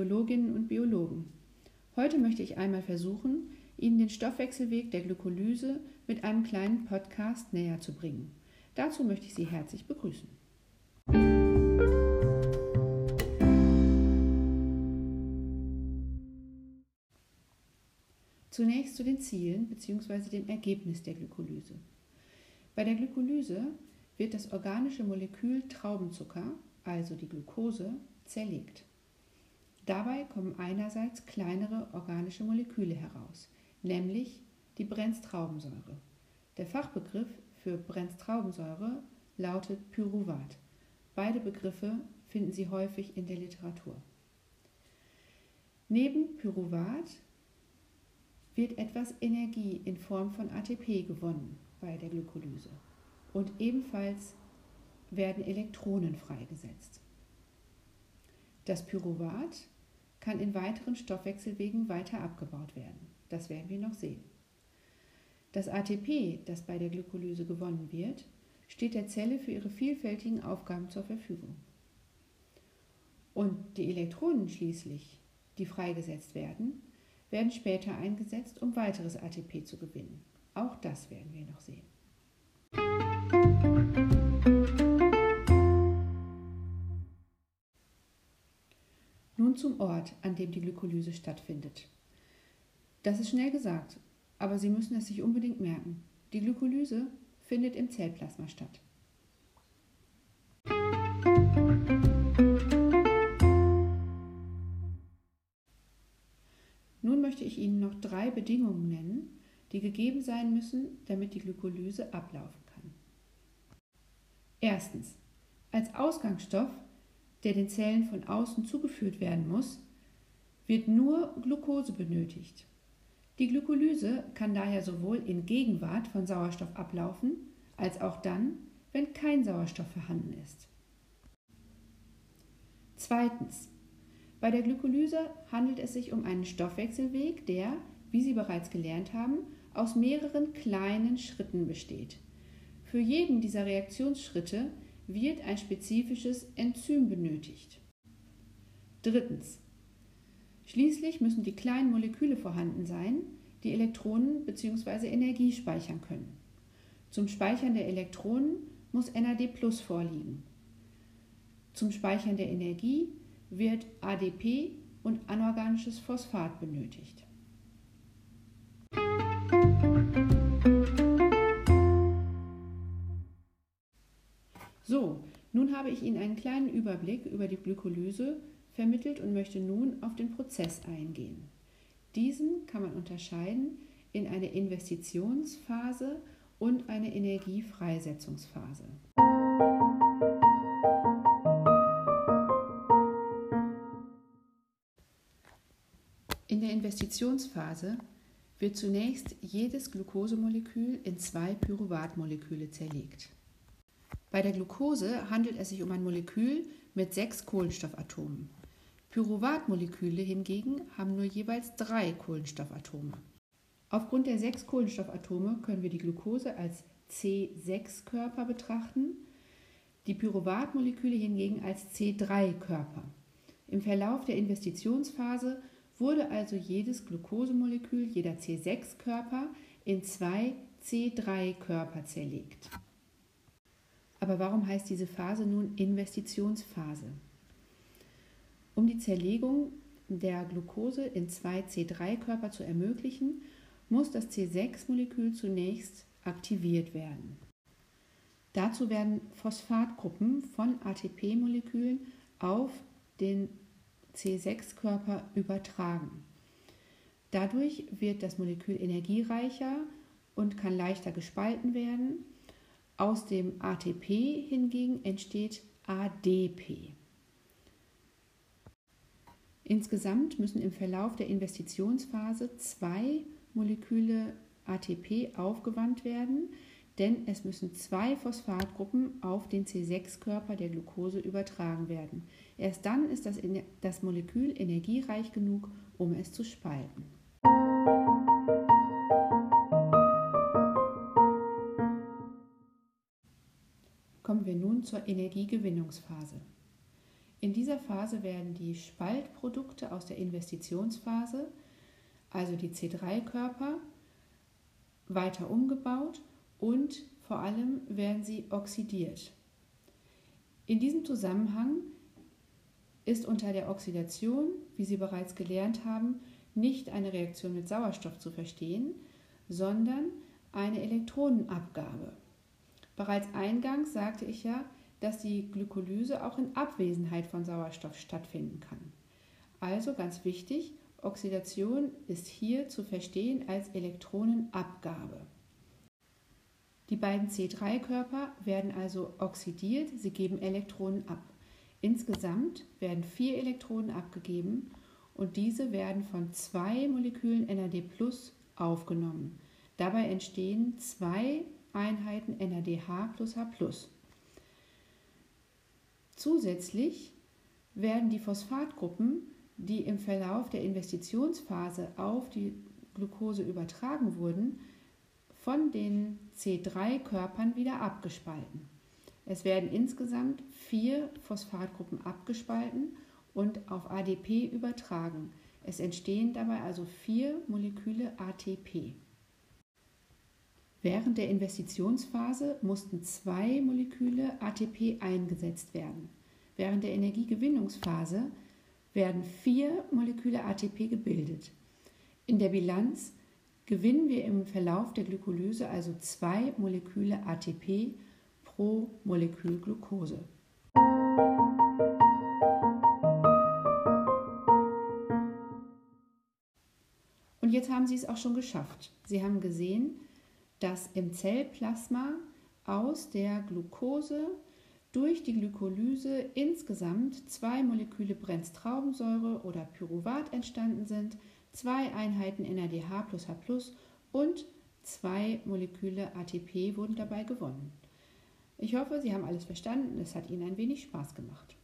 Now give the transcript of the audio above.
Biologinnen und Biologen. Heute möchte ich einmal versuchen, Ihnen den Stoffwechselweg der Glykolyse mit einem kleinen Podcast näher zu bringen. Dazu möchte ich Sie herzlich begrüßen. Zunächst zu den Zielen bzw. dem Ergebnis der Glykolyse. Bei der Glykolyse wird das organische Molekül Traubenzucker, also die Glucose, zerlegt. Dabei kommen einerseits kleinere organische Moleküle heraus, nämlich die Brenztraubensäure. Der Fachbegriff für Brenztraubensäure lautet Pyruvat. Beide Begriffe finden Sie häufig in der Literatur. Neben Pyruvat wird etwas Energie in Form von ATP gewonnen bei der Glykolyse und ebenfalls werden Elektronen freigesetzt. Das Pyruvat kann in weiteren Stoffwechselwegen weiter abgebaut werden. Das werden wir noch sehen. Das ATP, das bei der Glykolyse gewonnen wird, steht der Zelle für ihre vielfältigen Aufgaben zur Verfügung. Und die Elektronen schließlich, die freigesetzt werden, werden später eingesetzt, um weiteres ATP zu gewinnen. Auch das werden wir noch sehen. Zum Ort, an dem die Glykolyse stattfindet. Das ist schnell gesagt, aber Sie müssen es sich unbedingt merken. Die Glykolyse findet im Zellplasma statt. Nun möchte ich Ihnen noch drei Bedingungen nennen, die gegeben sein müssen, damit die Glykolyse ablaufen kann. Erstens. Als Ausgangsstoff, der den Zellen von außen zugeführt werden muss, wird nur Glucose benötigt. Die Glykolyse kann daher sowohl in Gegenwart von Sauerstoff ablaufen, als auch dann, wenn kein Sauerstoff vorhanden ist. Zweitens. Bei der Glykolyse handelt es sich um einen Stoffwechselweg, der, wie Sie bereits gelernt haben, aus mehreren kleinen Schritten besteht. Für jeden dieser Reaktionsschritte wird ein spezifisches Enzym benötigt. Drittens. Schließlich müssen die kleinen Moleküle vorhanden sein, die Elektronen bzw. Energie speichern können. Zum Speichern der Elektronen muss NAD vorliegen. Zum Speichern der Energie wird ADP und anorganisches Phosphat benötigt. So, nun habe ich Ihnen einen kleinen Überblick über die Glykolyse vermittelt und möchte nun auf den Prozess eingehen. Diesen kann man unterscheiden in eine Investitionsphase und eine Energiefreisetzungsphase. In der Investitionsphase wird zunächst jedes Glukosemolekül in zwei Pyruvatmoleküle zerlegt. Bei der Glucose handelt es sich um ein Molekül mit sechs Kohlenstoffatomen. Pyruvatmoleküle hingegen haben nur jeweils drei Kohlenstoffatome. Aufgrund der sechs Kohlenstoffatome können wir die Glucose als C6-Körper betrachten, die Pyruvatmoleküle hingegen als C3-Körper. Im Verlauf der Investitionsphase wurde also jedes Glukosemolekül, jeder C6-Körper, in zwei C3-Körper zerlegt. Aber warum heißt diese Phase nun Investitionsphase? Um die Zerlegung der Glucose in zwei C3-Körper zu ermöglichen, muss das C6-Molekül zunächst aktiviert werden. Dazu werden Phosphatgruppen von ATP-Molekülen auf den C6-Körper übertragen. Dadurch wird das Molekül energiereicher und kann leichter gespalten werden aus dem ATP hingegen entsteht ADP. Insgesamt müssen im Verlauf der Investitionsphase zwei Moleküle ATP aufgewandt werden, denn es müssen zwei Phosphatgruppen auf den C6-Körper der Glucose übertragen werden. Erst dann ist das, das Molekül energiereich genug, um es zu spalten. Zur Energiegewinnungsphase. In dieser Phase werden die Spaltprodukte aus der Investitionsphase, also die C3-Körper, weiter umgebaut und vor allem werden sie oxidiert. In diesem Zusammenhang ist unter der Oxidation, wie Sie bereits gelernt haben, nicht eine Reaktion mit Sauerstoff zu verstehen, sondern eine Elektronenabgabe. Bereits eingangs sagte ich ja, dass die Glykolyse auch in Abwesenheit von Sauerstoff stattfinden kann. Also ganz wichtig, Oxidation ist hier zu verstehen als Elektronenabgabe. Die beiden C3-Körper werden also oxidiert, sie geben Elektronen ab. Insgesamt werden vier Elektronen abgegeben und diese werden von zwei Molekülen NAD aufgenommen. Dabei entstehen zwei Einheiten NADH plus H. Zusätzlich werden die Phosphatgruppen, die im Verlauf der Investitionsphase auf die Glucose übertragen wurden, von den C3-Körpern wieder abgespalten. Es werden insgesamt vier Phosphatgruppen abgespalten und auf ADP übertragen. Es entstehen dabei also vier Moleküle ATP. Während der Investitionsphase mussten zwei Moleküle ATP eingesetzt werden. Während der Energiegewinnungsphase werden vier Moleküle ATP gebildet. In der Bilanz gewinnen wir im Verlauf der Glykolyse also zwei Moleküle ATP pro Molekül Glucose. Und jetzt haben Sie es auch schon geschafft. Sie haben gesehen, dass im Zellplasma aus der Glucose durch die Glykolyse insgesamt zwei Moleküle Brennstraubensäure oder Pyruvat entstanden sind, zwei Einheiten NADH plus H und zwei Moleküle ATP wurden dabei gewonnen. Ich hoffe, Sie haben alles verstanden. Es hat Ihnen ein wenig Spaß gemacht.